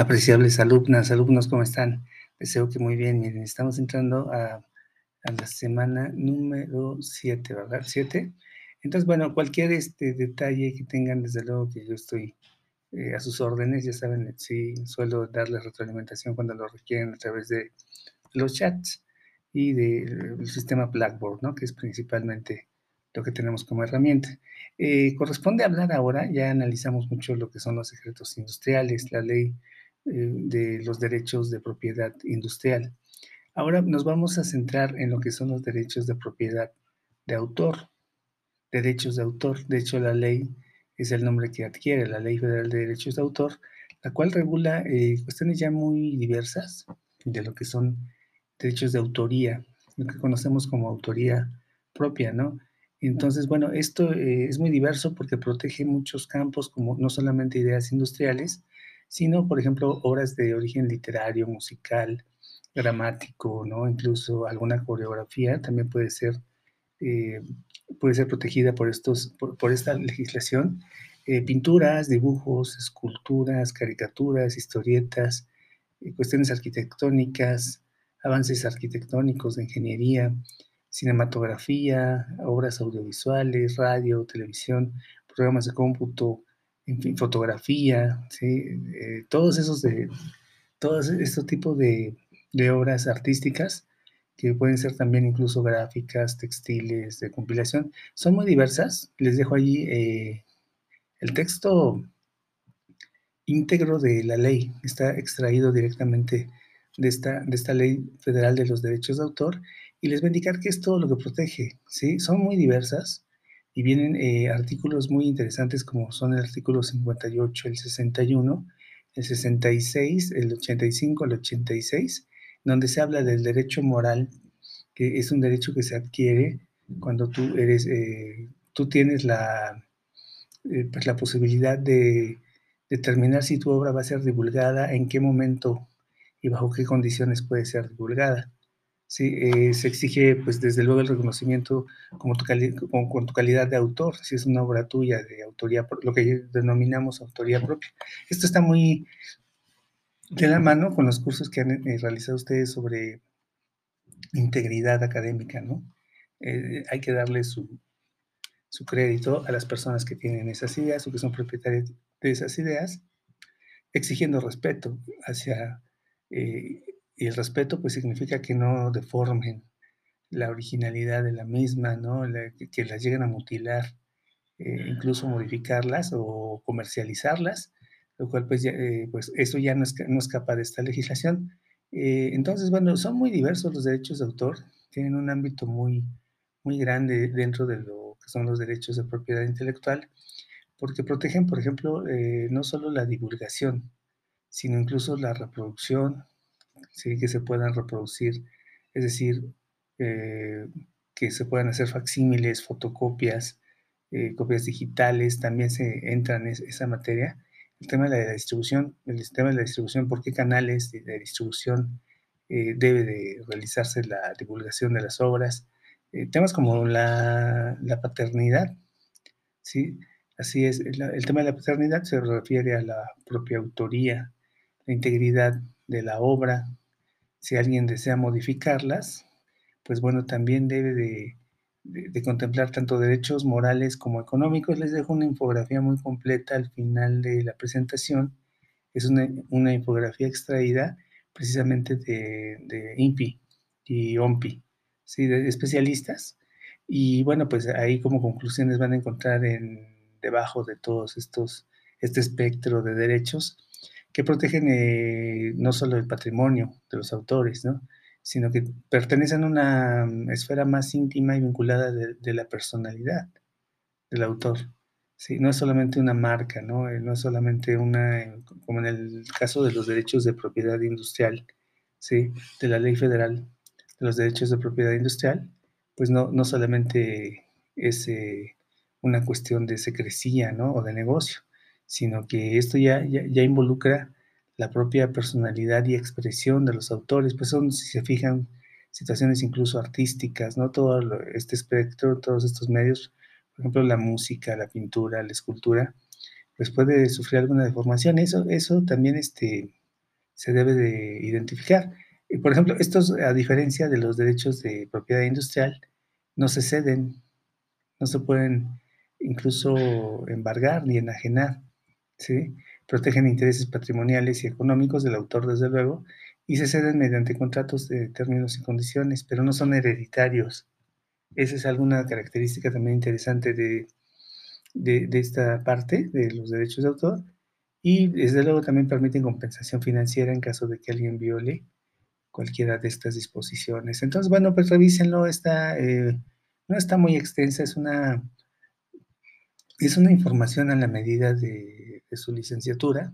Apreciables alumnas, alumnos, ¿cómo están? Deseo que muy bien. Miren, estamos entrando a, la semana número 7, ¿verdad? 7. Entonces, bueno, cualquier este, detalle que tengan, desde luego que yo estoy eh, a sus órdenes, ya saben, sí, suelo darles retroalimentación cuando lo requieren a través de los chats y del sistema Blackboard, ¿no? Que es principalmente lo que tenemos como herramienta. Eh, corresponde hablar ahora, ya analizamos mucho lo que son los secretos industriales, la ley de los derechos de propiedad industrial. Ahora nos vamos a centrar en lo que son los derechos de propiedad de autor, derechos de autor. De hecho, la ley es el nombre que adquiere, la Ley Federal de Derechos de Autor, la cual regula eh, cuestiones ya muy diversas de lo que son derechos de autoría, lo que conocemos como autoría propia, ¿no? Entonces, bueno, esto eh, es muy diverso porque protege muchos campos, como no solamente ideas industriales, sino, por ejemplo, obras de origen literario, musical, dramático, ¿no? Incluso alguna coreografía también puede ser, eh, puede ser protegida por, estos, por, esta legislación. Eh, pinturas, dibujos, esculturas, caricaturas, historietas, eh, cuestiones arquitectónicas, avances arquitectónicos de ingeniería, cinematografía, obras audiovisuales, radio, televisión, programas de cómputo, en fin, fotografía, ¿sí? Eh, todos esos de, todos estos tipos de, obras artísticas que pueden ser también incluso gráficas, textiles, de compilación, son muy diversas. Les dejo allí eh, el texto íntegro de la ley, está extraído directamente de esta, de esta ley federal de los derechos de autor y les voy a indicar qué es todo lo que protege, ¿sí? Son muy diversas, y vienen eh, artículos muy interesantes como son el artículo 58, el 61, el 66, el 85, el 86, donde se habla del derecho moral, que es un derecho que se adquiere cuando tú eres, eh, tú tienes la, eh, pues la posibilidad de determinar si tu obra va a ser divulgada, en qué momento y bajo qué condiciones puede ser divulgada. Sí, eh, se exige, pues, desde luego el reconocimiento como tu con, tu calidad de autor, si es una obra tuya de autoría, lo que denominamos autoría propia. Esto está muy de la mano con los cursos que han eh, realizado ustedes sobre integridad académica, ¿no? Eh, hay que darle su, su, crédito a las personas que tienen esas ideas o que son propietarias de esas ideas, exigiendo respeto hacia y el respeto pues significa que no deformen la originalidad de la misma, ¿no? que, las lleguen a mutilar, eh, incluso modificarlas o comercializarlas, lo cual pues, eh, pues eso ya no, no, escapa de esta legislación. Eh, entonces, bueno, son muy diversos los derechos de autor, tienen un ámbito muy, muy grande dentro de lo que son los derechos de propiedad intelectual, porque protegen, por ejemplo, no solo la divulgación, sino incluso la reproducción, ¿sí? que se puedan reproducir, es decir, eh, que se puedan hacer facsímiles, fotocopias, eh, copias digitales, también se entra en esa materia. El tema de la distribución, el tema de la distribución, por qué canales de, distribución eh, debe de realizarse la divulgación de las obras, temas como la, la, paternidad, ¿sí? Así es, el tema de la paternidad se refiere a la propia autoría, la integridad de la obra, si alguien desea modificarlas, pues bueno, también debe de, contemplar tanto derechos morales como económicos. Les dejo una infografía muy completa al final de la presentación. Es una, infografía extraída precisamente de, de, INPI y OMPI, ¿sí? de especialistas. Y bueno, pues ahí como conclusiones van a encontrar en, debajo de todos estos, este espectro de derechos, que protegen eh, no solo el patrimonio de los autores, ¿no? sino que pertenecen a una mm, esfera más íntima y vinculada de, la personalidad del autor. ¿sí? No es solamente una marca, ¿no? Eh, no es solamente una, como en el caso de los derechos de propiedad industrial, ¿sí? de la ley federal de los derechos de propiedad industrial, pues no, no solamente es eh, una cuestión de secrecía ¿no? o de negocio, sino que esto ya, ya, involucra la propia personalidad y expresión de los autores, pues son, si se fijan, situaciones incluso artísticas, ¿no? Todo este espectro, todos estos medios, por ejemplo, la música, la pintura, la escultura, pues puede sufrir alguna deformación. Eso, eso también este, se debe de identificar. Y, por ejemplo, estos, a diferencia de los derechos de propiedad industrial, no se ceden, no se pueden incluso embargar ni enajenar, ¿sí? Protegen intereses patrimoniales y económicos del autor, desde luego, y se ceden mediante contratos de términos y condiciones, pero no son hereditarios. Esa es alguna característica también interesante de, de, esta parte de los derechos de autor, y desde luego también permiten compensación financiera en caso de que alguien viole cualquiera de estas disposiciones. Entonces, bueno, pues revísenlo, está, eh, no está muy extensa, es una, es una información a la medida de, su licenciatura,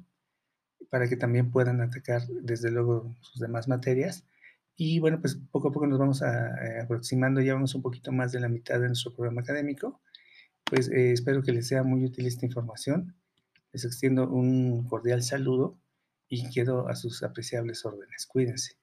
para que también puedan atacar, desde luego, sus demás materias. Y bueno, pues poco a poco nos vamos a, a aproximando, ya vamos un poquito más de la mitad de nuestro programa académico. Pues eh, espero que les sea muy útil esta información. Les extiendo un cordial saludo y quedo a sus apreciables órdenes. Cuídense.